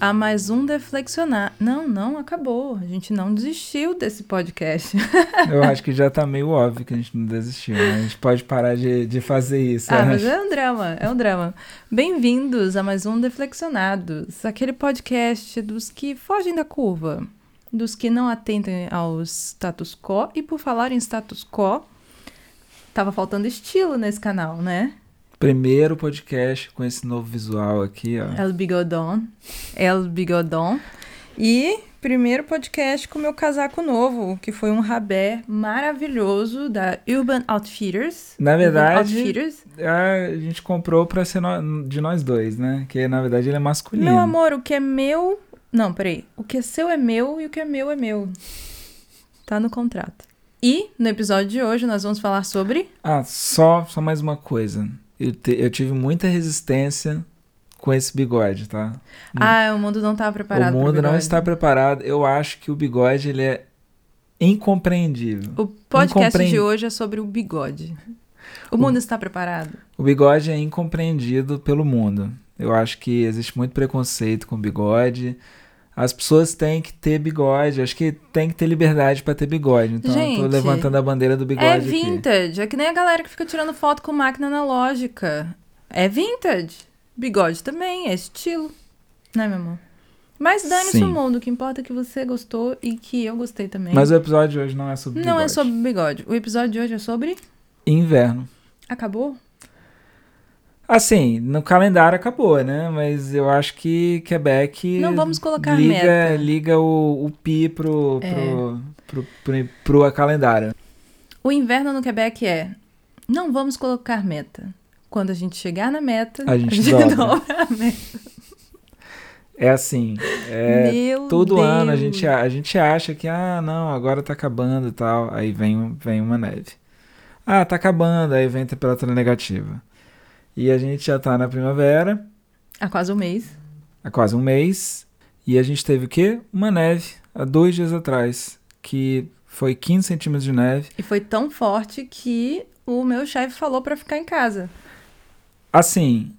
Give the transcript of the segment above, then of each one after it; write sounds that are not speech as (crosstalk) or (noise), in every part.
a mais um Deflexionar. Não, não acabou. A gente não desistiu desse podcast. (laughs) Eu acho que já tá meio óbvio que a gente não desistiu, né? A gente pode parar de, de fazer isso. Ah, mas é um drama, é um drama. Bem-vindos a mais um Deflexionados, aquele podcast dos que fogem da curva, dos que não atendem ao status quo. E por falar em status quo, tava faltando estilo nesse canal, né? Primeiro podcast com esse novo visual aqui, ó. El Bigodon. El Bigodon. E primeiro podcast com meu casaco novo, que foi um rabé maravilhoso da Urban Outfitters. Na verdade, Outfitters. a gente comprou pra ser no, de nós dois, né? Que na verdade ele é masculino. Meu amor, o que é meu. Não, peraí. O que é seu é meu e o que é meu é meu. Tá no contrato. E no episódio de hoje nós vamos falar sobre. Ah, só, só mais uma coisa. Eu, te, eu tive muita resistência com esse bigode, tá? Ah, o mundo não está preparado. O mundo não está preparado. Eu acho que o bigode ele é incompreendível. O podcast de hoje é sobre o bigode. O mundo o, está preparado? O bigode é incompreendido pelo mundo. Eu acho que existe muito preconceito com o bigode. As pessoas têm que ter bigode. Acho que tem que ter liberdade para ter bigode. Então Gente, eu tô levantando a bandeira do bigode. É vintage. Aqui. É que nem a galera que fica tirando foto com máquina analógica. É vintage. Bigode também, é estilo. Né, meu amor? Mas dane-se o mundo. O que importa é que você gostou e que eu gostei também. Mas o episódio de hoje não é sobre bigode. Não é sobre bigode. O episódio de hoje é sobre. Inverno. Acabou? Assim, no calendário acabou, né? Mas eu acho que Quebec. Não vamos colocar liga, meta. Liga o, o pi pro, é. pro, pro, pro, pro calendário. O inverno no Quebec é. Não vamos colocar meta. Quando a gente chegar na meta, a gente, a gente dobra. a meta. É assim, é, Meu todo Deus. ano a gente, a gente acha que, ah, não, agora tá acabando e tal. Aí vem, vem uma neve. Ah, tá acabando, aí vem temperatura negativa. E a gente já tá na primavera. Há quase um mês. Há quase um mês. E a gente teve o quê? Uma neve há dois dias atrás, que foi 15 centímetros de neve. E foi tão forte que o meu chefe falou para ficar em casa. Assim,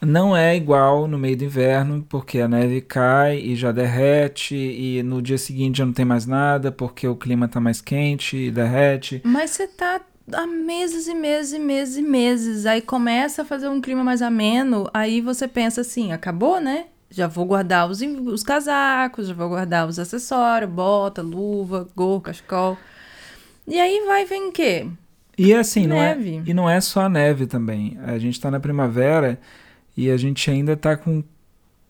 não é igual no meio do inverno, porque a neve cai e já derrete, e no dia seguinte já não tem mais nada, porque o clima tá mais quente e derrete. Mas você tá há meses e meses e meses e meses. Aí começa a fazer um clima mais ameno, aí você pensa assim, acabou, né? Já vou guardar os, os casacos, já vou guardar os acessórios, bota, luva, gorro, cachecol. E aí vai vem o quê? E assim, neve. Não é, e não é só a neve também. A gente tá na primavera e a gente ainda tá com,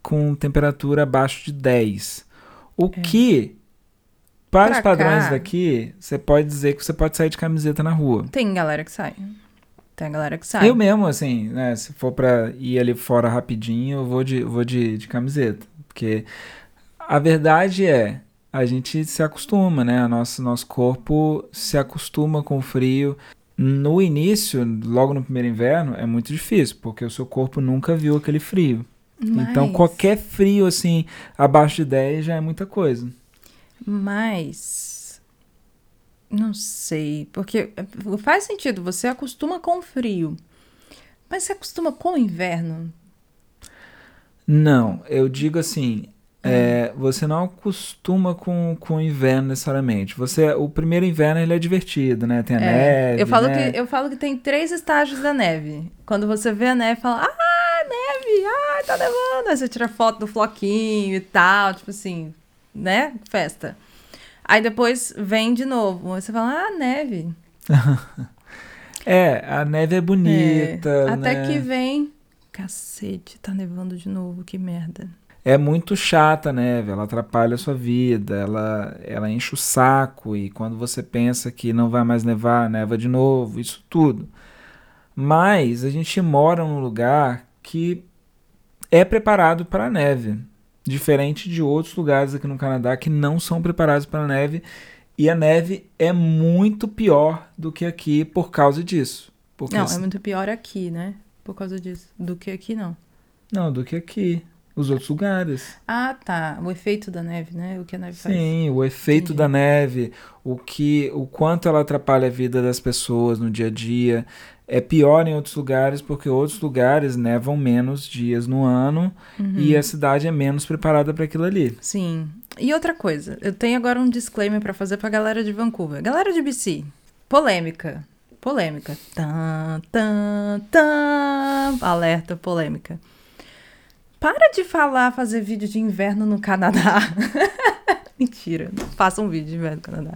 com temperatura abaixo de 10. O é. que para pra os padrões cá, daqui, você pode dizer que você pode sair de camiseta na rua. Tem galera que sai. Tem galera que sai. Eu mesmo, assim, né? Se for pra ir ali fora rapidinho, eu vou de, vou de, de camiseta. Porque a verdade é, a gente se acostuma, né? O nosso, nosso corpo se acostuma com o frio. No início, logo no primeiro inverno, é muito difícil, porque o seu corpo nunca viu aquele frio. Mas... Então, qualquer frio, assim, abaixo de 10 já é muita coisa. Mas. Não sei. Porque faz sentido, você acostuma com o frio. Mas você acostuma com o inverno? Não, eu digo assim. É, você não acostuma com, com o inverno necessariamente. Você, o primeiro inverno ele é divertido, né? Tem a é, neve. Eu falo, né? que, eu falo que tem três estágios da neve. Quando você vê a neve, fala, ah, neve, ah, tá nevando. Aí você tira foto do floquinho e tal, tipo assim, né? Festa. Aí depois vem de novo. Aí você fala, ah, neve. (laughs) é, a neve é bonita. É, até né? que vem. Cacete, tá nevando de novo, que merda. É muito chata a neve, ela atrapalha a sua vida, ela, ela enche o saco e quando você pensa que não vai mais nevar, neva de novo, isso tudo. Mas a gente mora num lugar que é preparado para a neve diferente de outros lugares aqui no Canadá que não são preparados para a neve. E a neve é muito pior do que aqui por causa disso. Porque não, é muito pior aqui, né? Por causa disso. Do que aqui, não. Não, do que aqui. Os outros lugares. Ah, tá. O efeito da neve, né? O que a neve faz. Sim, o efeito Entendi. da neve, o que, o quanto ela atrapalha a vida das pessoas no dia a dia. É pior em outros lugares porque outros lugares nevam menos dias no ano Uhum. e a cidade é menos preparada para aquilo ali. Sim. E outra coisa, eu tenho agora um disclaimer pra fazer pra galera de Vancouver. Galera de BC, polêmica. Polêmica. Tan, tan, tan. Alerta, polêmica. Para de falar fazer vídeo de inverno no Canadá. (laughs) (laughs) Mentira, não faça um vídeo de inverno no Canadá.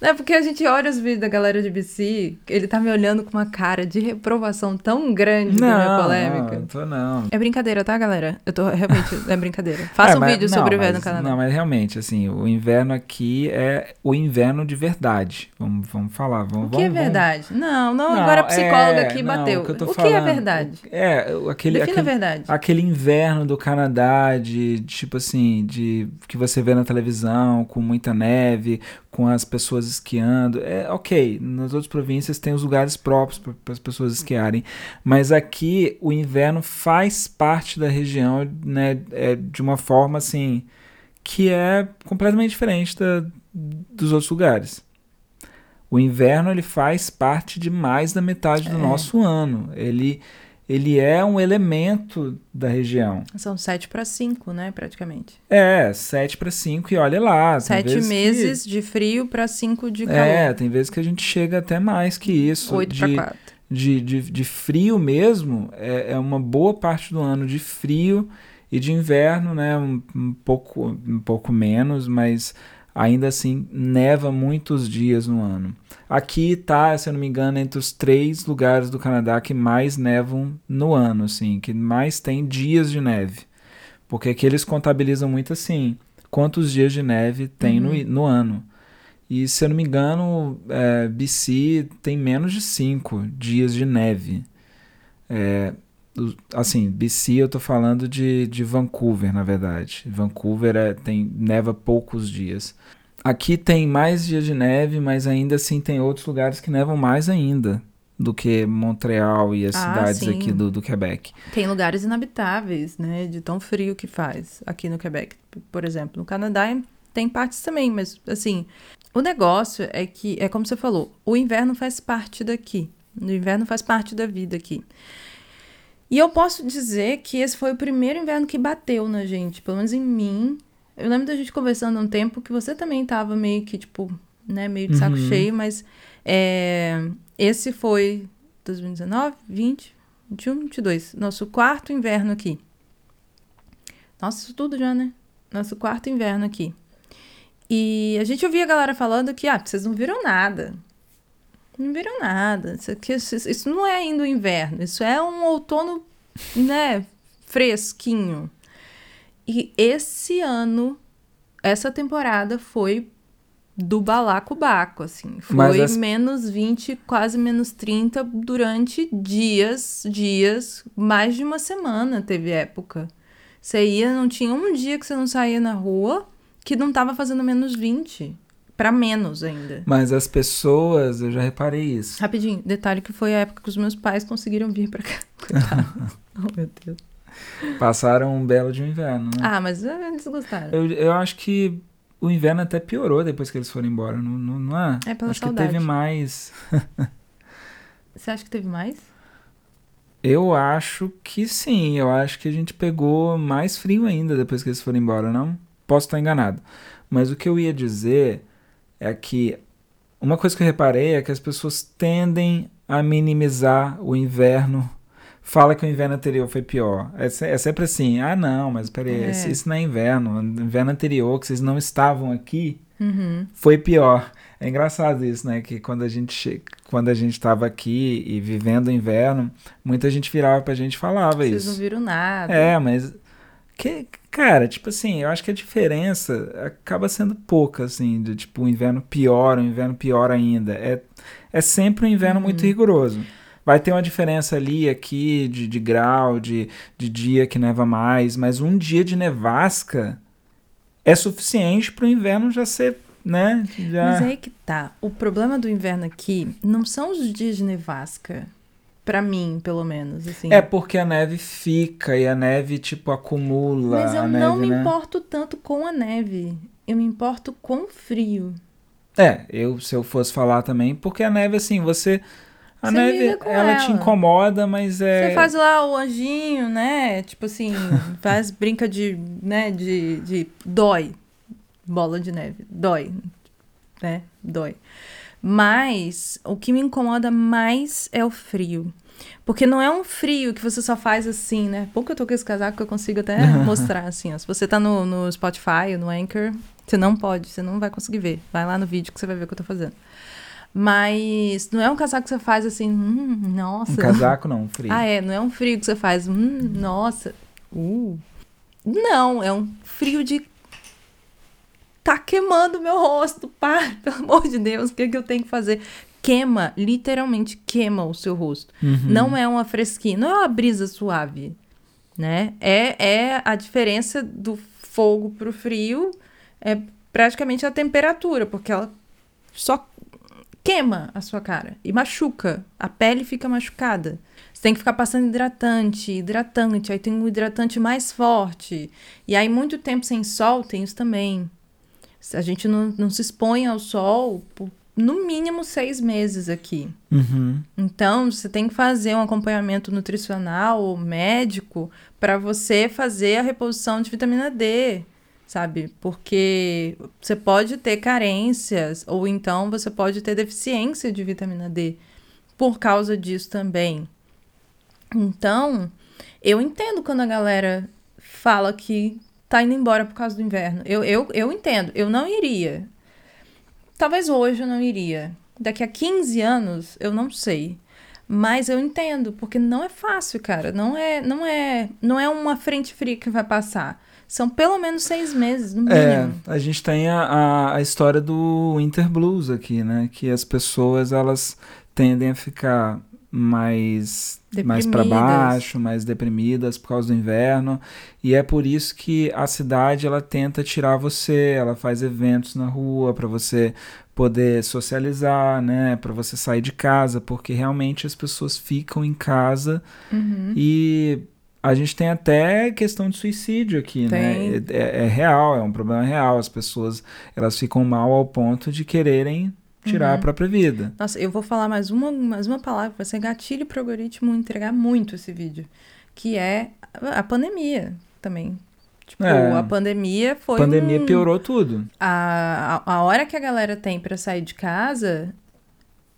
Não é porque a gente olha os vídeos da galera de BC, ele tá me olhando com uma cara de reprovação tão grande da minha polêmica. não, tô não. É brincadeira, tá, galera? Eu tô realmente. É brincadeira. (laughs) Faça É, um mas- vídeo não, sobre o inverno mas- no Canadá. Não, mas realmente, assim, o inverno aqui é o inverno de verdade. Vamos, vamos falar. Vamos, O que é vamos- verdade? Não, não, Não, agora a psicóloga é, aqui não, bateu. o que o que é falando- verdade? É, aquele, Defina aquele, verdade. aquele inverno do Canadá, de tipo assim, de que você vê na televisão, com muita neve, com as pessoas esquiando. É ok, nas outras províncias tem os lugares próprios para as pessoas esquiarem, mas aqui o inverno faz parte da região, né, é, de uma forma assim que é completamente diferente da, dos outros lugares. O inverno ele faz parte de mais da metade do É. nosso ano. Ele ele é um elemento da região. São sete para cinco, né, praticamente. É, 7 para 5 e olha lá. Sete vezes que- meses de frio para cinco de calor. É, tem vezes que a gente chega até mais que isso. Oito de, para quatro. de, de, de frio mesmo, é, é uma boa parte do ano de frio e de inverno, né? Um, um pouco, um pouco menos, mas ainda assim neva muitos dias no ano. Aqui tá, se eu não me engano, entre os três lugares do Canadá que mais nevam no ano, assim, que mais tem dias de neve. Porque aqui eles contabilizam muito assim, quantos dias de neve tem no, no ano. E se eu não me engano, é, BC tem menos de 5 dias de neve. É, assim, BC eu tô falando de, de Vancouver, na verdade. Vancouver é, tem neva poucos dias. Aqui tem mais dias de neve, mas ainda assim tem outros lugares que nevam mais ainda do que Montreal e as Ah, cidades sim. aqui do, do Quebec. Tem lugares inabitáveis, né, de tão frio que faz aqui no Quebec, por exemplo. No Canadá tem partes também, mas assim, o negócio é que é como você falou, o inverno faz parte daqui. O inverno faz parte da vida aqui. E eu posso dizer que esse foi o primeiro inverno que bateu na gente, pelo menos em mim. Eu lembro da gente conversando há um tempo que você também tava meio que, tipo, né, meio de saco Uhum. cheio, mas é, esse foi 2019, 20, 21, 22. Nosso quarto inverno aqui. Nossa, isso tudo já, né? Nosso quarto inverno aqui. E a gente ouvia a galera falando que, ah, vocês não viram nada. Não viram nada. Isso, aqui- isso- não é ainda o inverno. Isso é um outono, né? Fresquinho. E esse ano, essa temporada foi do balacobaco, assim. Foi as- menos 20, quase menos 30 durante dias, dias, mais de uma semana teve época. Você ia, não tinha um dia que você não saía na rua que não tava fazendo menos 20. Pra menos ainda. Mas as pessoas, eu já reparei isso. Rapidinho, detalhe que foi a época que os meus pais conseguiram vir pra cá. (laughs) Oh, meu Deus. Passaram um belo de um inverno, né? Ah, mas eh, eles gostaram. Eu, eu acho que o inverno até piorou depois que eles foram embora, não, não, não é? É pela acho saudade. que teve mais. (laughs) Você acha que teve mais? Eu acho que sim, eu acho que a gente pegou mais frio ainda depois que eles foram embora, não? Posso estar enganado. Mas o que eu ia dizer é que uma coisa que eu reparei é que as pessoas tendem a minimizar o inverno. Fala que o inverno anterior foi pior. É, é sempre assim, ah não, mas peraí, É. isso, não é inverno. O inverno anterior, que vocês não estavam aqui, Uhum. foi pior. É engraçado isso, né? Que quando a gente che... quando a gente estava aqui e vivendo o inverno, muita gente virava pra gente e falava Vocês não isso. viram nada. É, mas que cara, tipo assim, eu acho que a diferença acaba sendo pouca assim, de tipo o inverno pior, o inverno pior ainda. É é sempre um inverno Uhum. muito rigoroso. Vai ter uma diferença ali, aqui, de, de grau, de, de dia que neva mais, mas um dia de nevasca é suficiente para o inverno já ser, né? Já... Mas é aí que tá. O problema do inverno aqui não são os dias de nevasca. Pra mim, pelo menos, assim. É porque a neve fica e a neve, tipo, acumula. Mas eu não neve, me né? importo tanto com a neve. Eu me importo com o frio. É, eu, se eu fosse falar também, porque a neve, assim, você. A Você neve, com ela, te ela. incomoda, mas é. Você faz lá o anjinho, né? Tipo assim, (laughs) faz, brinca de, né, de, de dói. Bola de neve, dói, né? Dói. Mas o que me incomoda mais é o frio. Porque não é um frio que você só faz assim, né? Pouco eu tô com esse casaco que eu consigo até (laughs) mostrar, assim, ó. Se você tá no, no Spotify, no Anchor, você não pode, você não vai conseguir ver. Vai lá no vídeo que você vai ver o que eu tô fazendo. Mas não é um casaco que você faz assim, hum, nossa. Um casaco não, um frio. Ah, é, não é um frio que você faz, hum, nossa, uh. Não, é um frio de. Tá queimando meu rosto, pá, (laughs) pelo amor de Deus, o que, que eu tenho que fazer? Queima, literalmente queima o seu rosto. Uhum. Não é uma fresquinha, não é uma brisa suave, né? É, é a diferença do fogo pro frio, é praticamente a temperatura, porque ela só queima a sua cara e machuca. A pele fica machucada. Você tem que ficar passando hidratante, hidratante, aí tem um hidratante mais forte. E aí, muito tempo sem sol, tem isso também. A gente não, não se expõe ao sol por no mínimo seis meses aqui. Uhum. Então, você tem que fazer um acompanhamento nutricional ou médico para você fazer a reposição de vitamina D, sabe? Porque você pode ter carências ou então você pode ter deficiência de vitamina D por causa disso também. Então, eu entendo quando a galera fala que tá indo embora por causa do inverno. Eu, eu, eu entendo, eu não iria. Talvez hoje eu não iria. Daqui a 15 anos, eu não sei. Mas eu entendo, porque não é fácil, cara. Não é, não é, não é uma frente fria que vai passar. São pelo menos seis meses, no É, mínimo. a gente tem a, a, a história do Winter Blues aqui, né? Que as pessoas, elas tendem a ficar mais mais para Deprimidas. baixo, mais deprimidas por causa do inverno, e é por isso que a cidade ela tenta tirar você, ela faz eventos na rua para você poder socializar, né, para você sair de casa, porque realmente as pessoas ficam em casa Uhum. e a gente tem até questão de suicídio aqui, né? Tem. É, é real, é um problema real. As pessoas elas ficam mal ao ponto de quererem tirar a Uhum. própria vida. Nossa, eu vou falar mais uma, mais uma palavra, vai ser gatilho pro algoritmo entregar muito esse vídeo. Que é a pandemia também. Tipo, É. a pandemia A foi. pandemia um- piorou tudo. A, a, a hora que a galera tem pra sair de casa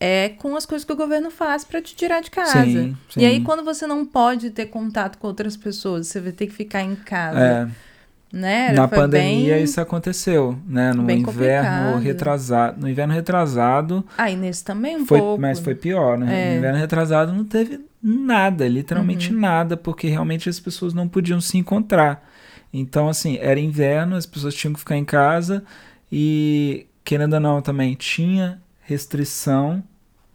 é com as coisas que o governo faz pra te tirar de casa. Sim, sim. E aí, quando você não pode ter contato com outras pessoas, você vai ter que ficar em casa. É, Né? na Foi pandemia bem- isso aconteceu, né? No inverno complicado. retrasado, no inverno retrasado Ah, e nesse também um foi, pouco. mas foi pior, né? É. No inverno retrasado não teve nada, literalmente Uhum. nada, porque realmente as pessoas não podiam se encontrar. Então, assim, era inverno, as pessoas tinham que ficar em casa e, querendo ou não, também tinha restrição.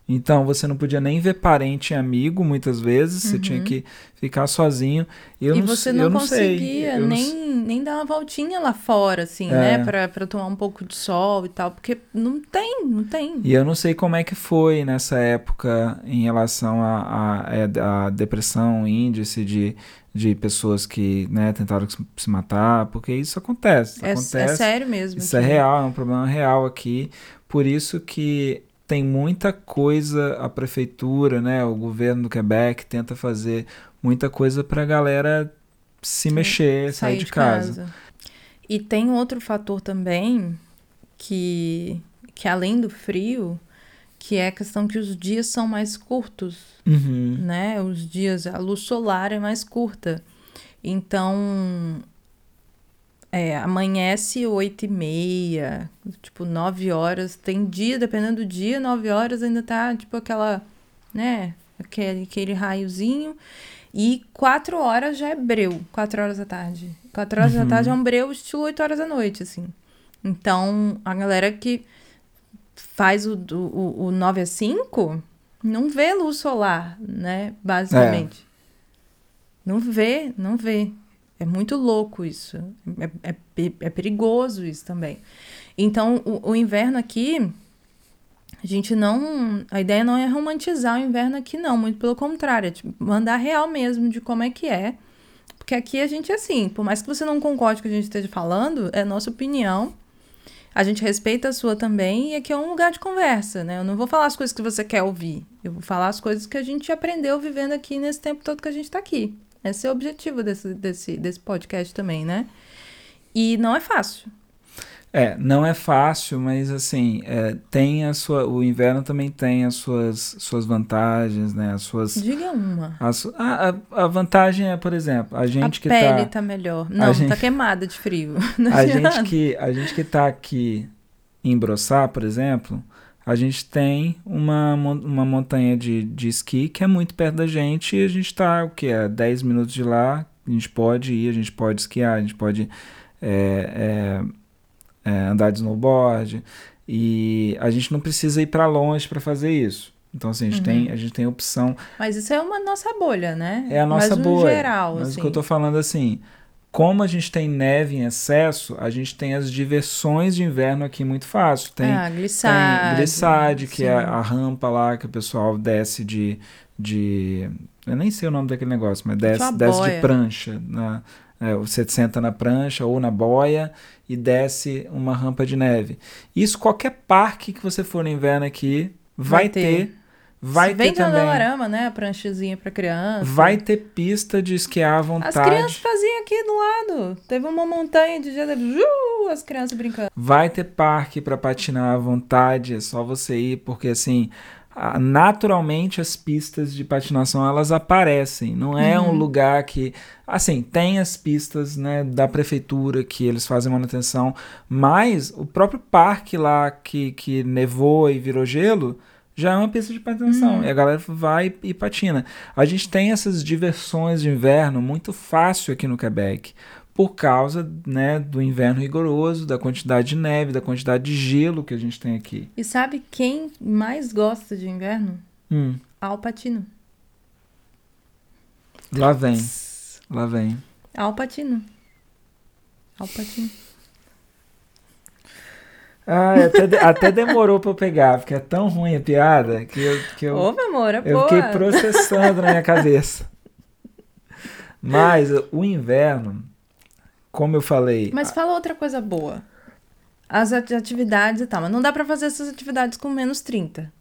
Então, você não podia nem ver parente e amigo, muitas vezes, você tinha que ficar sozinho. Eu Uhum. e não, você eu não, não sei, conseguia eu não nem, nem dar uma voltinha lá fora, assim, É. né? Pra, pra tomar um pouco de sol e tal. Porque não tem, não tem. E eu não sei como é que foi nessa época em relação à a, a, a depressão, índice de, de pessoas que né, tentaram se- matar, porque isso acontece. É, acontece é sério mesmo. Isso é aqui. real, é um problema real aqui. Por isso que tem muita coisa, a prefeitura, né, o governo do Quebec tenta fazer muita coisa para a galera se mexer, sair, de, casa. E tem outro fator também que, que além do frio, que é a questão que os dias são mais curtos, Uhum. né? Os dias, a luz solar é mais curta. Então, é, amanhece oito e meia, tipo, nove horas. Tem dia, dependendo do dia, nove horas ainda tá, tipo, aquela, né? Aquele, aquele raiozinho. E quatro horas já é breu, quatro horas da tarde. Quatro horas da Uhum. tarde é um breu estilo oito horas da noite, assim. Então, a galera que faz o, o, o 9 a 5 não vê luz solar, né? Basicamente. Não vê, não vê. É muito louco isso. É, é, é perigoso isso também. Então, o, o inverno aqui A gente não. A ideia não é romantizar o inverno aqui, não. Muito pelo contrário, é tipo, mandar real mesmo de como é que é. Porque aqui a gente é assim, por mais que você não concorde com o que a gente esteja falando, é nossa opinião. A gente respeita a sua também e aqui é um lugar de conversa, né? Eu não vou falar as coisas que você quer ouvir. Eu vou falar as coisas que a gente aprendeu vivendo aqui nesse tempo todo que a gente tá aqui. Esse é o objetivo desse, desse, desse podcast também, né? E não é fácil. É, não é fácil, mas assim, é, tem a sua. O inverno também tem as suas, suas vantagens, né? As suas. Diga uma. As, a, a, a vantagem é, por exemplo, a gente a que pele tá. tá melhor. Não, gente- tá queimada de frio. (laughs) Não A gente que, a gente que tá aqui em Brossá, por exemplo, a gente tem uma, uma montanha de, de esqui que é muito perto da gente e a gente tá, o que é, 10 minutos de lá, a gente pode ir, a gente pode esquiar, a gente pode é, é, é, andar de snowboard e a gente não precisa ir para longe para fazer isso. Então, assim, a gente, Uhum. tem, a gente tem opção Mas isso é uma nossa bolha, né? é a nossa Mas no boa. geral, Mas assim. o que eu tô falando assim, como a gente tem neve em excesso, a gente tem as diversões de inverno aqui muito fácil. Tem, ah, glissade. tem glissade, que é a rampa lá que o pessoal desce de. de eu nem sei o nome daquele negócio, mas desce, uma desce de prancha. Na, é, você senta na prancha ou na boia e desce uma rampa de neve. Isso qualquer parque que você for no inverno aqui vai, Vai ter. ter. Vai Vem ter também. Dolorama, né? A pranchazinha pra criança. Vai ter pista de esquiar à vontade. As crianças faziam aqui do lado. Teve uma montanha de dia, uh, as crianças brincando. Vai ter parque para patinar à vontade, é só você ir, porque assim, naturalmente as pistas de patinação elas aparecem. Não é um lugar que, assim, tem as pistas, né, da prefeitura que eles fazem manutenção, mas o próprio parque lá que, que nevou e virou gelo já é uma pista de patinação. E a galera vai e patina. A gente tem essas diversões de inverno muito fácil aqui no Quebec por causa né, do inverno rigoroso, da quantidade de neve, da quantidade de gelo que a gente tem aqui. E sabe quem mais gosta de inverno? Hum, Alpatino. lá vem, lá vem. Alpatino. Alpatino. De- até demorou pra eu pegar, porque é tão ruim a piada que eu, que eu, Ô, meu amor, é eu boa. fiquei processando na minha cabeça. Mas o inverno, como eu falei, Mas fala outra coisa boa. As ati- atividades e tal. Mas não dá pra fazer essas atividades com menos 30.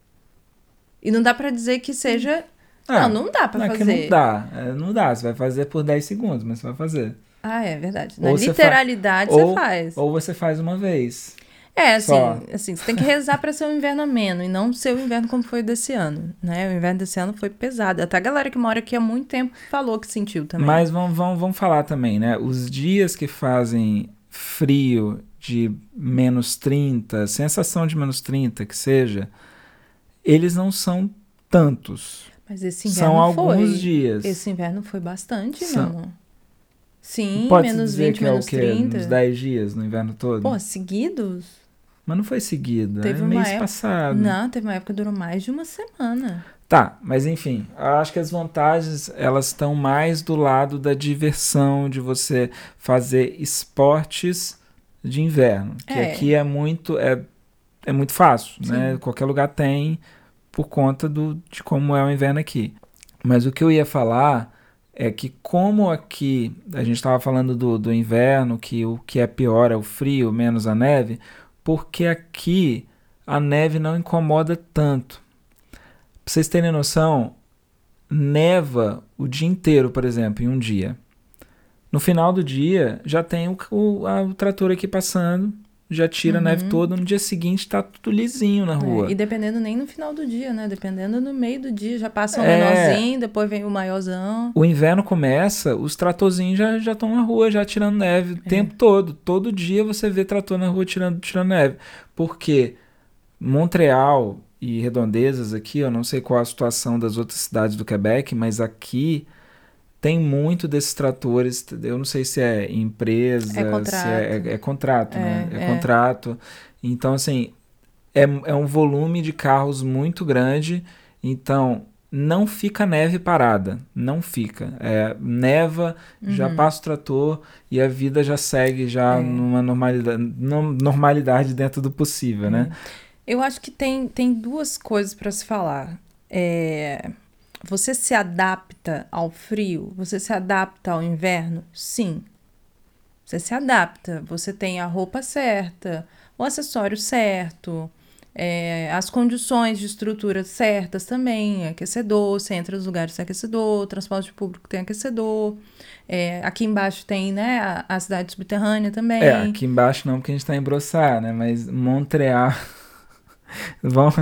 E não dá pra dizer que seja. ah, não, não dá pra não é fazer. que não dá, é, não dá, você vai fazer por 10 segundos, mas você vai fazer. Ah, é verdade. Na Ou você fa- literalidade ou- você faz. Ou você faz uma vez. É, assim, Só. assim, você tem que rezar pra ser um inverno ameno e não ser o inverno como foi desse ano, né? O inverno desse ano foi pesado. Até a galera que mora aqui há muito tempo falou que sentiu também. Mas vamos, vamos, vamos falar também, né? Os dias que fazem frio de menos 30, sensação de menos 30 que seja, eles não são tantos. Mas esse inverno São foi. alguns dias. Esse inverno foi bastante, São- meu amor. Sim, Pode menos dizer 20, que é o menos quê? 30. Uns 10 dias no inverno todo? Pô, seguidos? Mas não foi seguido, Teve é uma mês época- passado. Não, teve uma época que durou mais de uma semana. Tá, mas enfim, acho que as vantagens elas estão mais do lado da diversão, de você fazer esportes de inverno, que É. aqui é muito é, é muito fácil, Sim. né? Qualquer lugar tem por conta do, de como é o inverno aqui. Mas o que eu ia falar é que como aqui a gente estava falando do, do inverno, que o que é pior é o frio, menos a neve, porque aqui a neve não incomoda tanto. Pra vocês terem noção, neva o dia inteiro, por exemplo, em um dia. No final do dia, já tem o, o, a- o trator aqui passando, já tira a neve toda. No dia seguinte, tá tudo lisinho na rua. Uhum. É, e dependendo nem no final do dia, né? Dependendo no meio do dia. Já passa um É. menorzinho, depois vem o maiorzão. O inverno começa, os tratorzinhos já já estão na rua, já tirando neve o tempo todo. Todo dia você vê trator na rua tirando, tirando neve. Porque Montreal e redondezas aqui, eu não sei qual a situação das outras cidades do Quebec, mas aqui tem muito desses tratores. Eu não sei se é empresa, É se contrato. é, é- é contrato, né? É, É, é. contrato. Então, assim, é, é um volume de carros muito grande. Então, não fica neve parada. Não fica. É, neva, já passa o trator e a vida já segue já Uhum. É. numa normalidade, normalidade dentro do possível, né? Eu acho que tem, tem duas coisas para se falar. É, você se adapta ao frio? Você se adapta ao inverno? Sim. Você se adapta. Você tem a roupa certa, o acessório certo, é, as condições de estrutura certas também, aquecedor, você entra nos lugares sem aquecedor, transporte público tem aquecedor, é, aqui embaixo tem, né, a, a, cidade subterrânea também. É, aqui embaixo não, porque a gente está em Brossard, né, mas Montreal... (laughs) Vão,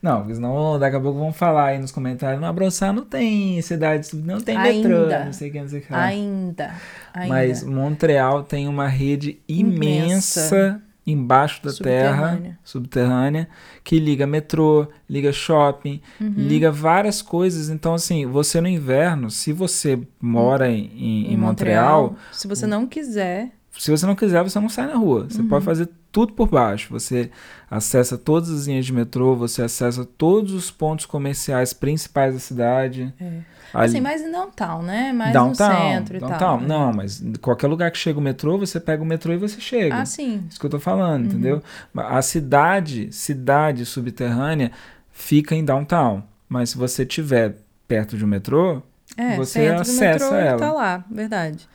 não, senão daqui a pouco vão falar aí nos comentários. Não, Brossard não tem cidade, não tem ainda, metrô, não sei o que, não sei o que. Ainda, ainda. Mas Montreal tem uma rede imensa, imensa embaixo da subterrânea. terra, subterrânea, que liga metrô, liga shopping, uhum. liga várias coisas. Então, assim, você no inverno, se você mora em, em, em Montreal, Montreal, se você não quiser, se você não quiser, você não sai na rua. Você uhum. pode fazer tudo por baixo. Você acessa todas as linhas de metrô, você acessa todos os pontos comerciais principais da cidade. É. Ali... Assim, mais em downtown, né? Mais downtown, no centro downtown. e tal. Né? Não, mas qualquer lugar que chega o metrô, você pega o metrô e você chega. Ah, sim. Isso que eu tô falando, uhum. entendeu? A cidade, cidade subterrânea fica em downtown. Mas se você tiver perto de um metrô, é, você acessa metrô ela. Tá lá, verdade.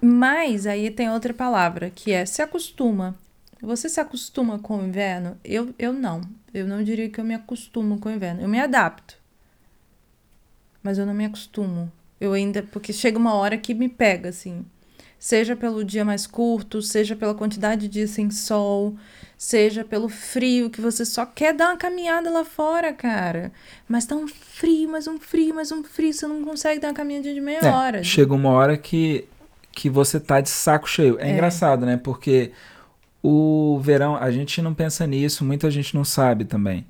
Mas aí tem outra palavra, que é se acostuma. Você se acostuma com o inverno? Eu, eu não. Eu não diria que eu me acostumo com o inverno. Eu me adapto. Mas eu não me acostumo. Eu ainda. Porque chega uma hora que me pega, assim. Seja pelo dia mais curto, seja pela quantidade de dias sem sol, seja pelo frio, que você só quer dar uma caminhada lá fora, cara. Mas tá um frio, mais um frio, mais um frio, você não consegue dar uma caminhadinha de meia é, hora. Chega uma hora que que você tá de saco cheio. É, é, engraçado, né? Porque o verão, a gente não pensa nisso, muita gente não sabe também.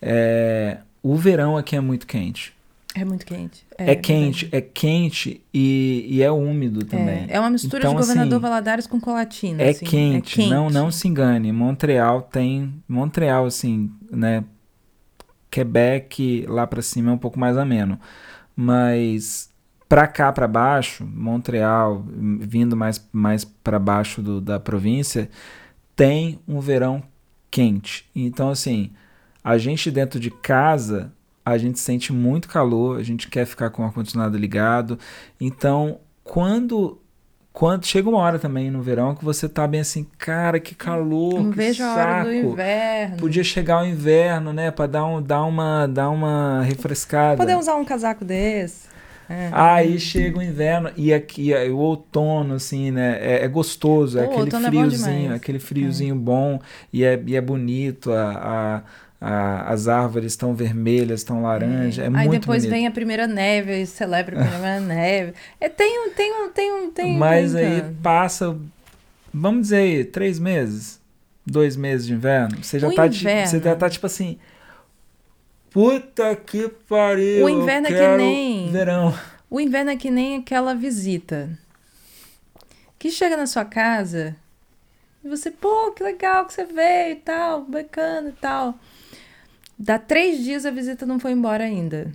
É, o verão aqui é muito quente. É muito quente. É, é quente, é quente e, e, é úmido também. É, é uma mistura então, de governador assim, Valadares com colatina. É, assim, quente, é quente, não não se engane. Montreal tem, Montreal assim, né? Quebec lá para cima é um pouco mais ameno, mas para cá para baixo, Montreal, vindo mais, mais para baixo do, da província, tem um verão quente. Então, assim, a gente dentro de casa, a gente sente muito calor, a gente quer ficar com o ar-condicionado ligado. Então, quando quando chega uma hora também no verão que você tá bem assim, cara, que calor, Não que vejo saco. a hora do inverno. Podia chegar o inverno, né, para dar um, dar uma dar uma refrescada. Poder usar um casaco desse. É. Aí chega o inverno e aqui o outono, assim, né? É, é gostoso, é aquele friozinho, é aquele friozinho é. bom e é, e é bonito. A, a, a, as árvores estão vermelhas, estão laranja. É, Aí muito depois bonito. vem a primeira neve e celebra a primeira (laughs) neve. É, tem um, tem um, tem um, tem Mas aí passa, vamos dizer, três meses, dois meses de inverno. Você já, o tá, inverno. você já tá tipo assim Puta que pariu. O inverno é que nem. Verão. O inverno é que nem aquela visita. Que chega na sua casa e você, pô, que legal que você veio e tal, bacana e tal. Dá três dias a visita não foi embora ainda.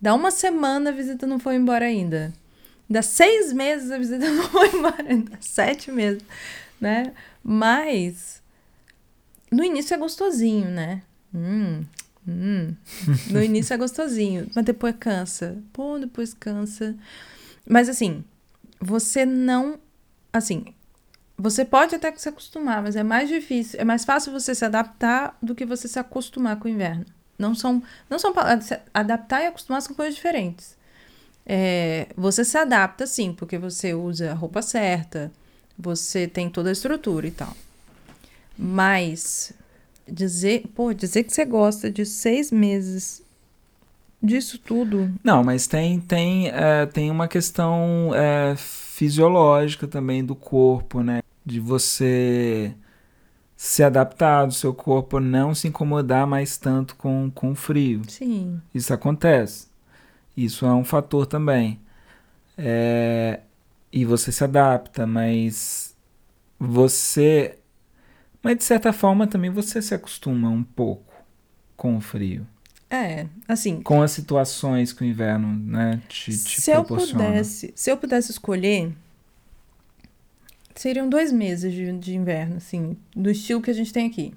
Dá uma semana a visita não foi embora ainda. Dá seis meses a visita (laughs) não foi embora ainda. Sete meses, né? Mas no início é gostosinho, né? Hum, Hum, (laughs) no início é gostosinho, mas depois cansa. Pô, depois cansa. Mas assim, você não. Assim, você pode até se acostumar, mas é mais difícil. É mais fácil você se adaptar do que você se acostumar com o inverno. Não são. Não são adaptar e acostumar são coisas diferentes. É, você se adapta, sim, porque você usa a roupa certa, você tem toda a estrutura e tal. Mas dizer, pô, dizer que você gosta de seis meses disso tudo. Não, mas tem tem é, tem uma questão é, fisiológica também do corpo, né? De você se adaptar do seu corpo não se incomodar mais tanto com, com o frio. Sim. Isso acontece. Isso é um fator também. É, e você se adapta, mas você mas de certa forma também você se acostuma um pouco com o frio. É, assim. Com as situações que o inverno, né, te, te se proporciona. Eu pudesse, se eu pudesse escolher, seriam dois meses de, de inverno, assim, do estilo que a gente tem aqui.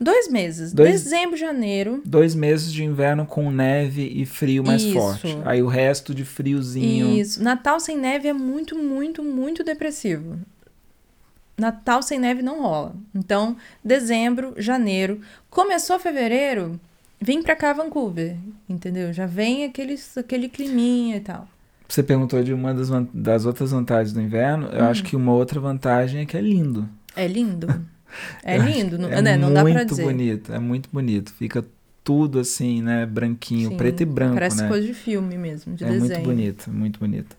Dois meses. Dois- Dezembro, janeiro. Dois meses de inverno com neve e frio mais Isso. forte. Aí o resto de friozinho. Isso. Natal sem neve é muito, muito, muito depressivo. Natal sem neve não rola. Então, dezembro, janeiro. Começou fevereiro, vem pra cá, Vancouver. Entendeu? Já vem aquele, aquele climinha e tal. Você perguntou de uma das, das outras vantagens do inverno. Eu Hum. acho que uma outra vantagem é que é lindo. É lindo. (laughs) É lindo, não, é né? não dá pra muito dizer. bonito, é muito bonito. Fica tudo assim, né? Branquinho, Sim, preto e branco, Parece né? coisa de filme mesmo, de é desenho. muito bonito, muito bonito.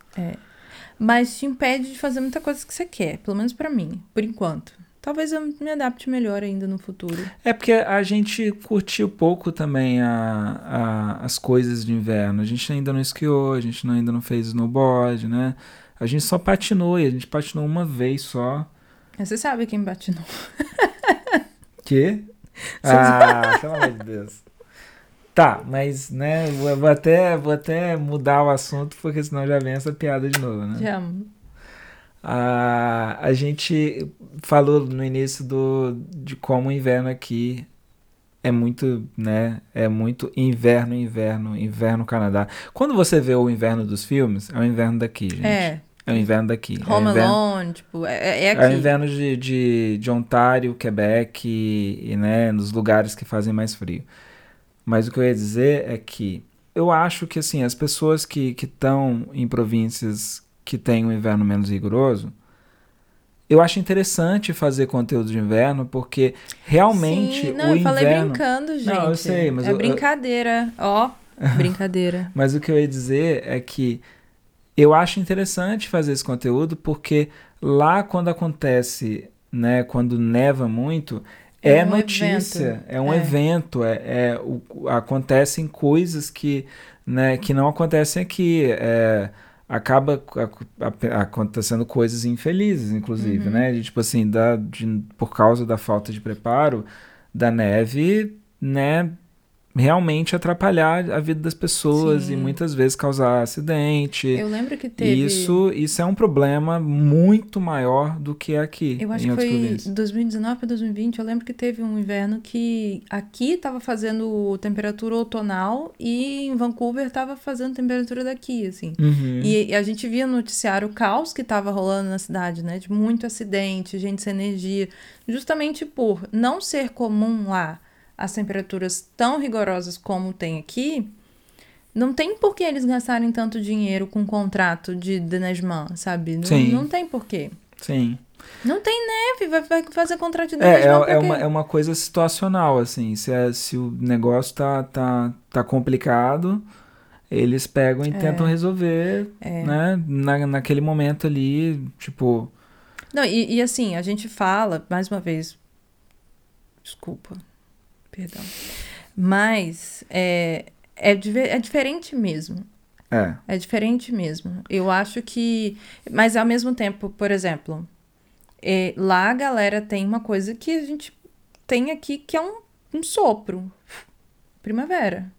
Mas te impede de fazer muita coisa que você quer, pelo menos pra mim, por enquanto. Talvez eu me adapte melhor ainda no futuro. É porque a gente curtiu pouco também a, a- as coisas de inverno. A gente ainda não esquiou, a gente ainda não fez snowboard, né? A gente só patinou e a gente patinou uma vez só. Você sabe quem bate no. Que? Ah, pelo amor de Deus. Tá, mas, né, vou, até, vou até mudar o assunto, porque senão já vem essa piada de novo, né? Amo. A, a gente falou no início do, de como o inverno aqui é muito, né? É muito inverno, inverno, inverno Canadá. Quando você vê o inverno dos filmes, é o inverno daqui, gente. É, É o inverno daqui. é o Home inverno, Alone, tipo, é, é é o aqui. inverno de, de, de Ontário, Quebec e, e, né, nos lugares que fazem mais frio. Mas o que eu ia dizer é que eu acho que assim, as pessoas que estão em províncias que têm um inverno menos rigoroso, eu acho interessante fazer conteúdo de inverno, porque realmente Sim, não, o eu falei inverno. brincando, gente. Não, eu sei, mas É eu- eu- brincadeira. Ó, (laughs) brincadeira. Mas o que eu ia dizer é que eu acho interessante fazer esse conteúdo porque lá quando acontece, né, quando neva muito, é, É um notícia, evento. é um É. evento, é, é o- acontecem coisas que, né, que não acontecem aqui. é, acaba ac- a- acontecendo coisas infelizes, inclusive, Uhum. né? De, tipo assim, da, de- por causa da falta de preparo da neve, né? Realmente atrapalhar a vida das pessoas Sim. e muitas vezes causar acidente. Eu lembro que teve. Isso, isso é um problema muito maior do que aqui Eu acho que foi províncias. 2019 para 2020. Eu lembro que teve um inverno que aqui tava fazendo temperatura outonal e em Vancouver tava fazendo temperatura daqui, assim. Uhum. E, e a gente via no noticiário o caos que tava rolando na cidade, né? De muito acidente, gente sem energia. Justamente por não ser comum lá as temperaturas tão rigorosas como tem aqui, não tem por que eles gastarem tanto dinheiro com contrato de denegement, sabe? Não, Sim. não tem porquê. Sim. Não tem neve, vai, vai fazer contrato de É, por é, é, quê? uma, é uma coisa situacional, assim. Se, é- se o negócio tá, tá, tá complicado, eles pegam e tentam resolver, É. né? Na, naquele momento ali, tipo... Não, e, e assim, a gente fala, mais uma vez, desculpa, perdão, mas é, é, é diferente mesmo. É, É diferente mesmo. Eu acho que. Mas ao mesmo tempo, por exemplo, é, lá a galera tem uma coisa que a gente tem aqui que é um, um sopro. Primavera.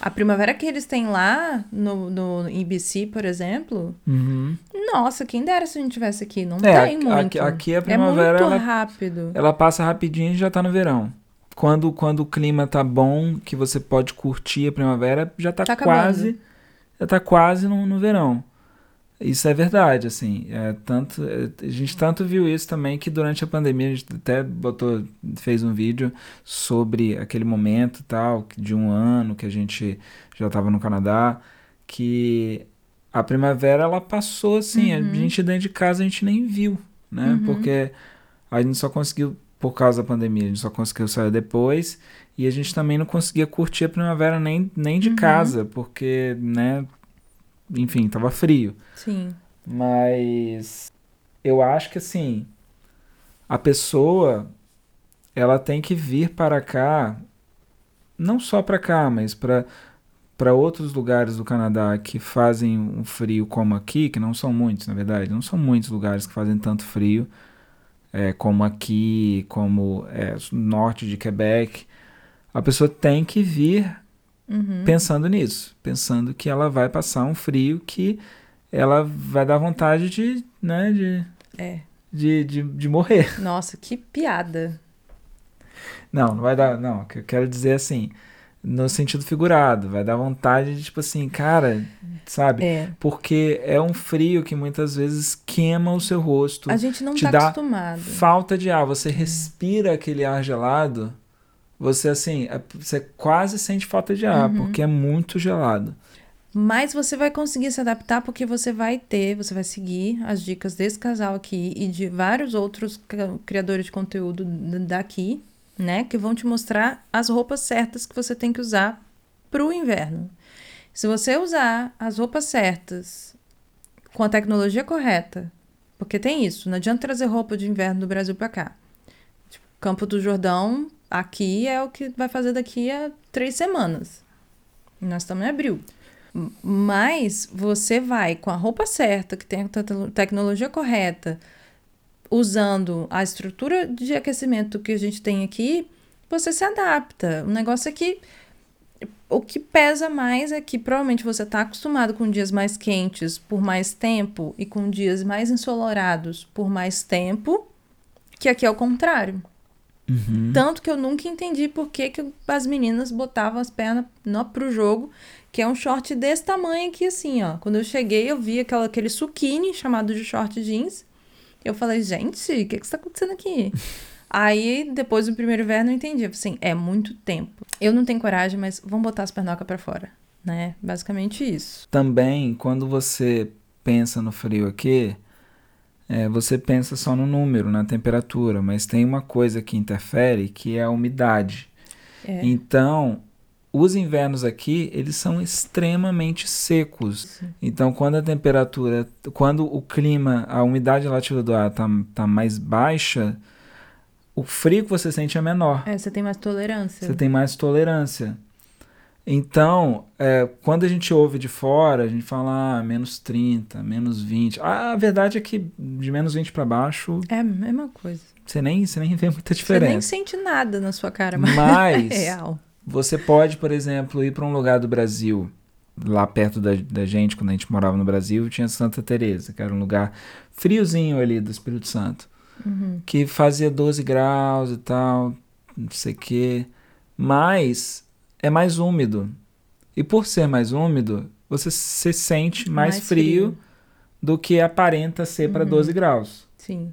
A primavera que eles têm lá no, no em BC, por exemplo, uhum. nossa, quem dera se a gente tivesse aqui. Não É, tem muito. aqui- aqui a primavera, é muito ela- rápido. ela passa rapidinho e já tá no verão. Quando, quando o clima tá bom, que você pode curtir a primavera, já tá, Tá acabando. quase. Já tá quase no, no verão. Isso é verdade, assim. É, tanto, é, a gente tanto viu isso também que durante a pandemia a gente até botou, fez um vídeo sobre aquele momento e tal, de um ano que a gente já estava no Canadá, que a primavera ela passou assim, a Uhum. gente dentro de casa a gente nem viu, né? Uhum. Porque a gente só conseguiu, por causa da pandemia, a gente só conseguiu sair depois e a gente também não conseguia curtir a primavera nem, nem de Uhum. casa, porque, né? Enfim, tava frio. Sim. Mas eu acho que assim, a pessoa ela tem que vir para cá, não só para cá, mas para para outros lugares do Canadá que fazem um frio como aqui, que não são muitos, na verdade, não são muitos lugares que fazem tanto frio é, como aqui, como é, norte de Quebec. A pessoa tem que vir Uhum. pensando nisso, pensando que ela vai passar um frio que ela vai dar vontade de, né, de, É. de, de, de morrer. Nossa, que piada. Não, não vai dar. Não, o que eu quero dizer é assim, no sentido figurado, vai dar vontade de, tipo assim, cara, sabe? É. Porque é um frio que muitas vezes queima o seu rosto. A gente não te tá dá acostumado. Falta de ar. Você respira aquele ar gelado, você assim, é- você quase sente falta de ar, Uhum. porque é muito gelado. Mas você vai conseguir se adaptar porque você vai ter, você vai seguir as dicas desse casal aqui e de vários outros cri- criadores de conteúdo daqui, né? Que vão te mostrar as roupas certas que você tem que usar pro inverno. Se você usar as roupas certas com a tecnologia correta, porque tem isso, não adianta trazer roupa de inverno do Brasil pra cá. Tipo, Campo do Jordão, aqui é o que vai fazer daqui a três semanas. Nós estamos em abril. Mas você vai com a roupa certa, que tem a te- tecnologia correta, usando a estrutura de aquecimento que a gente tem aqui, você se adapta. O negócio é que o que pesa mais é que provavelmente você está acostumado com dias mais quentes por mais tempo e com dias mais ensolarados por mais tempo, que aqui é o contrário. Tanto que eu nunca entendi por que, que as meninas botavam as pernas no, pro jogo, que é um short desse tamanho aqui, assim, ó. Quando eu cheguei, eu vi aquela, aquele suquine chamado de short jeans. Eu falei, gente, o que, que está acontecendo aqui? (laughs) Aí, depois do primeiro inverno, eu entendi. Eu falei assim, é muito tempo. Eu não tenho coragem, mas vamos botar as pernocas pra fora, né? Basicamente isso. Também, quando você pensa no frio aqui, é, você pensa só no número, na temperatura, mas tem uma coisa que interfere, que é a umidade. É. Então, os invernos aqui, eles são extremamente secos. Então, quando a temperatura, quando o clima, a umidade relativa do ar tá, tá mais baixa, o frio que você sente é menor. É, você tem mais tolerância. Você tem mais tolerância. Então, é, quando a gente ouve de fora, a gente fala ah, menos 30, menos 20. Ah, a verdade é que de menos 20 para baixo, É a mesma coisa. você nem, você nem vê muita Você nem diferença. sente nada na sua cara, mas Mas (laughs) é real. Você pode, por exemplo, ir para um lugar do Brasil, lá perto da, da gente, quando a gente morava no Brasil, tinha Santa Teresa, que era um lugar friozinho ali do Espírito Santo, que fazia 12 graus e tal, não sei o quê, mas é mais úmido. E por ser mais úmido, você se sente mais, Mais frio, frio. do que aparenta ser para 12 graus. Sim.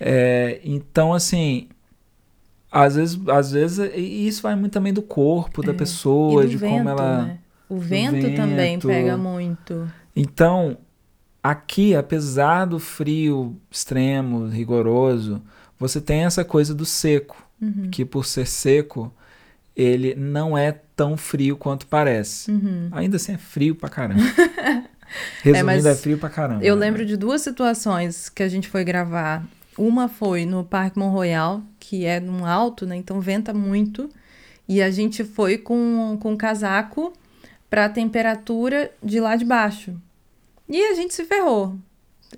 É, então, assim, às vezes, às vezes, e isso vai muito também do corpo da É. pessoa, de vento, como ela. né? O vento, também vento. pega muito. Então, aqui, apesar do frio extremo, rigoroso, você tem essa coisa do seco, Uhum. que por ser seco, ele não é tão frio quanto parece. Uhum. Ainda assim é frio pra caramba. (laughs) Resumindo, mas é, frio pra caramba. Eu lembro de duas situações que a gente foi gravar. Uma foi no Parque Mont Royal, que é num alto, né? Então venta muito. E a gente foi com, com casaco para a temperatura de lá de baixo. E a gente se ferrou.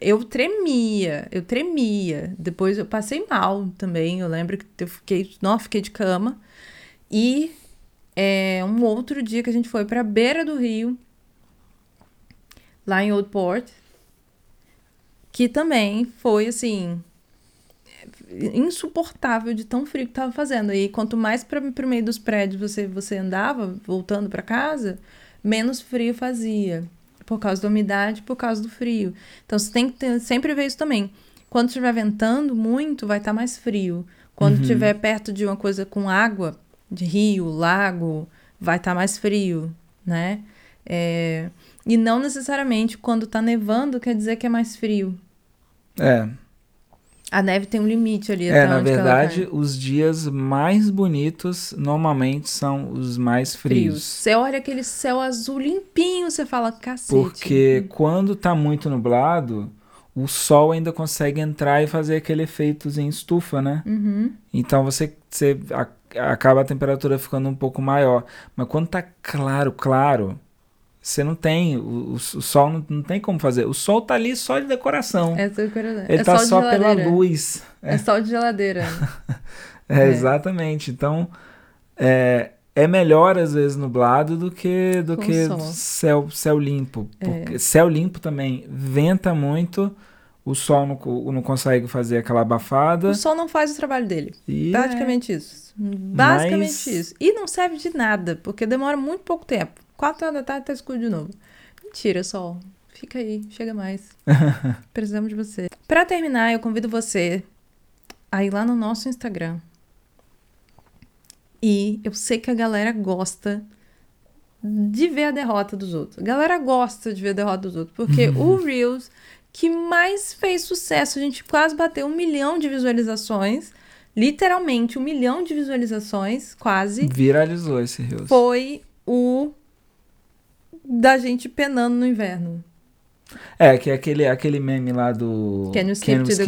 Eu tremia, eu tremia. Depois eu passei mal também. Eu lembro que eu fiquei, não, fiquei de cama. E é, um outro dia que a gente foi para a beira do rio, lá em Old Port, que também foi assim insuportável de tão frio que tava fazendo. E quanto mais para o meio dos prédios você você andava voltando para casa, menos frio fazia, por causa da umidade, por causa do frio. Então você tem que ter, sempre ver isso também. Quando estiver ventando muito, vai estar mais frio. Quando estiver perto de uma coisa com água, de rio, lago, vai estar mais frio, né? É, E não necessariamente quando tá nevando quer dizer que é mais frio. É, A neve tem um limite ali. É, na verdade, os dias mais bonitos normalmente são os mais frios. Você olha aquele céu azul limpinho, você fala, cacete. Porque quando tá muito nublado, o sol ainda consegue entrar e fazer aquele efeitozinho estufa, né? Uhum. Então você, você acaba a temperatura ficando um pouco maior. Mas quando tá claro, claro, você não tem. O, o- sol não, não tem como fazer. O sol tá ali só de decoração. É, eu- Ele é tá só pela geladeira. luz. É sol de geladeira. (laughs) É, É. exatamente. Então, é, é melhor às vezes nublado do que do Com que céu, céu limpo. É. Porque céu limpo também venta muito, o sol não, não consegue fazer aquela abafada. O sol não faz o trabalho dele. E Basicamente isso. Basicamente Mas- isso. E não serve de nada, porque demora muito pouco tempo. Quatro horas da tarde tá escuro de novo. Mentira, sol. Fica aí, chega mais. (laughs) Precisamos de você. Pra terminar, eu convido você a ir lá no nosso Instagram. E eu sei que a galera gosta de ver a derrota dos outros. A galera gosta de ver a derrota dos outros, porque (laughs) o Reels que mais fez sucesso, a gente quase bateu um milhão de visualizações, literalmente um milhão de visualizações, quase, viralizou esse Reels. foi o da gente penando no inverno. É, que é aquele, aquele meme lá do. Can you skip to the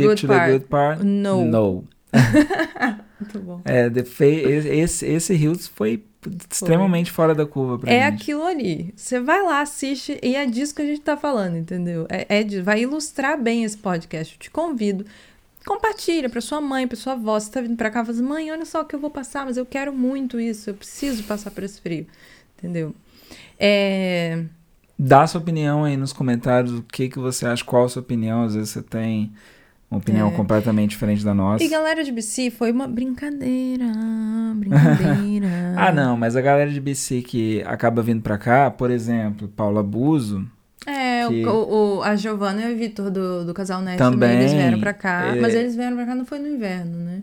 good part? No. No. (laughs) Muito bom. É, the esse, esse Reels foi extremamente fora da curva pra É gente. aquilo ali. Você vai lá, assiste, e é disso que a gente tá falando, entendeu? É, é de- vai ilustrar bem esse podcast. Eu te convido. Compartilha pra sua mãe, pra sua avó. Você tá vindo pra cá e fala assim, mãe, olha só o que eu vou passar, mas eu quero muito isso. Eu preciso passar por esse frio. Entendeu? É... Dá sua opinião aí nos comentários, o que, que você acha, qual a sua opinião. Às vezes você tem uma opinião É. completamente diferente da nossa. E galera de BC, foi uma brincadeira. Brincadeira. (laughs) Ah, não, mas a galera de BC que acaba vindo pra cá, por exemplo, Paula Buzo, É, que- o, o- a Giovana e o Vitor do, do Casal Nest também, Também, eles vieram pra cá. é. Mas eles vieram pra cá não foi no inverno, né?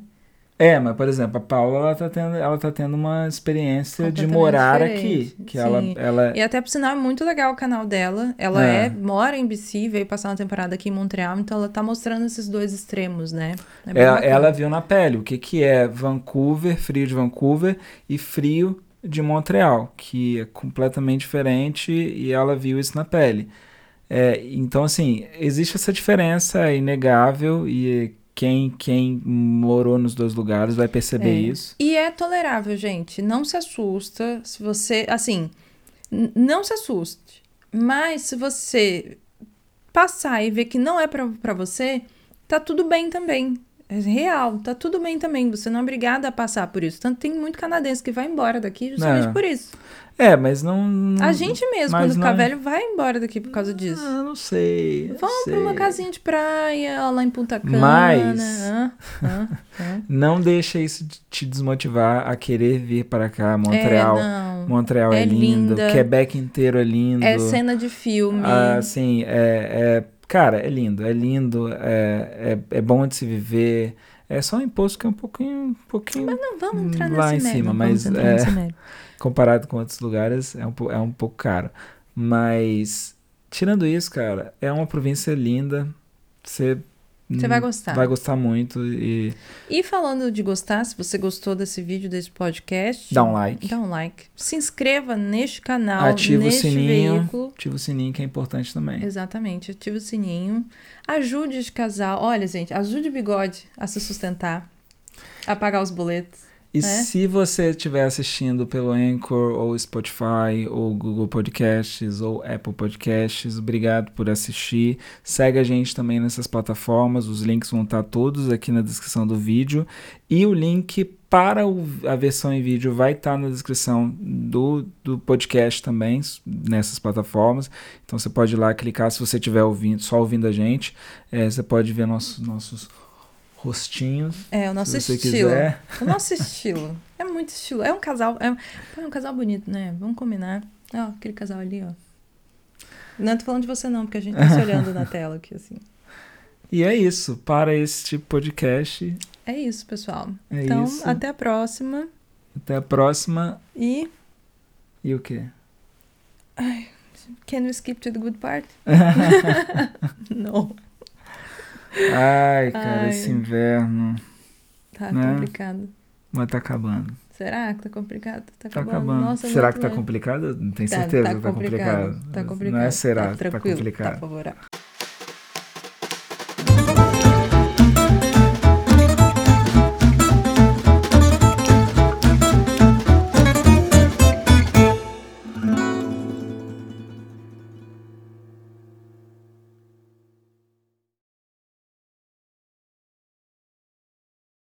É, mas por exemplo, a Paula ela tá tendo, ela tá tendo uma experiência de Completamente morar diferente, aqui, que ela, ela E até por sinal é muito legal o canal dela. Ela É. é. mora em BC, veio passar uma temporada aqui em Montreal, então ela tá mostrando esses dois extremos, né? É ela, bacana. ela viu na pele o que que é Vancouver, frio de Vancouver e frio de Montreal, que é completamente diferente e ela viu isso na pele. É, então assim, existe essa diferença é inegável e quem quem morou nos dois lugares vai perceber É. isso. E é tolerável, gente. Não se assusta se você. Assim, não se assuste. Mas se você passar e ver que não é pra você, tá tudo bem também. É real, tá tudo bem também. Você não é obrigada a passar por isso. Tanto tem muito canadense que vai embora daqui justamente É. por isso. É, mas não A gente mesmo, quando ficar não- velho, vai embora daqui por causa disso. Ah, não sei. Vamos pra uma casinha de praia, lá em Punta Cana. Mas-? Hã? Hã? Não deixa isso te desmotivar a querer vir para cá, Montreal. É. Montreal é, É lindo, linda. Quebec inteiro é lindo. É cena de filme. Ah, assim, é, é- cara, é lindo, é lindo, é, é, é bom de se viver. É só um imposto que é um pouquinho, um pouquinho Não vamos entrar lá nesse em cima, mas é, (laughs) comparado com outros lugares é um, é um pouco caro. Mas tirando isso, cara, é uma província linda. Você Você vai gostar. Vai gostar muito e E falando de gostar, se você gostou desse vídeo, desse podcast, dá um like. dá um like. Se inscreva neste canal, Ativa o sininho. veículo. Ativa o sininho que é importante também. Exatamente, ative o sininho. Ajude este casal. Olha, gente, ajude o bigode a se sustentar, a pagar os boletos. E É. se você estiver assistindo pelo Anchor, ou Spotify, ou Google Podcasts, ou Apple Podcasts, obrigado por assistir. Segue a gente também nessas plataformas, os links vão estar todos aqui na descrição do vídeo. E o link para a versão em vídeo vai estar na descrição do, do podcast também, nessas plataformas. Então você pode ir lá clicar se você estiver ouvindo, só ouvindo a gente. É, você pode ver nossos, nossos rostinhos. É, o nosso estilo. quiser. O nosso estilo. É muito estilo. É um casal. É, é um casal bonito, né? Vamos combinar. Ó, aquele casal ali, ó. Não tô falando de você, não, porque a gente tá se olhando na (laughs) tela aqui, assim. E é isso. Para este podcast. É isso, pessoal. É então, isso. até a próxima. Até a próxima. E. E o quê? Can we skip to the good part? (laughs) (laughs) Não. Ai, cara, Ai. esse inverno. Tá Né? complicado. Mas tá acabando. Será que tá complicado? Tá Tá acabando. acabando. Nossa, será que tá mesmo. complicado? Não tenho Tá- certeza tá que tá complicado. Tá complicado. Não é será, tá que tá tranquilo, complicado. Tá favorável.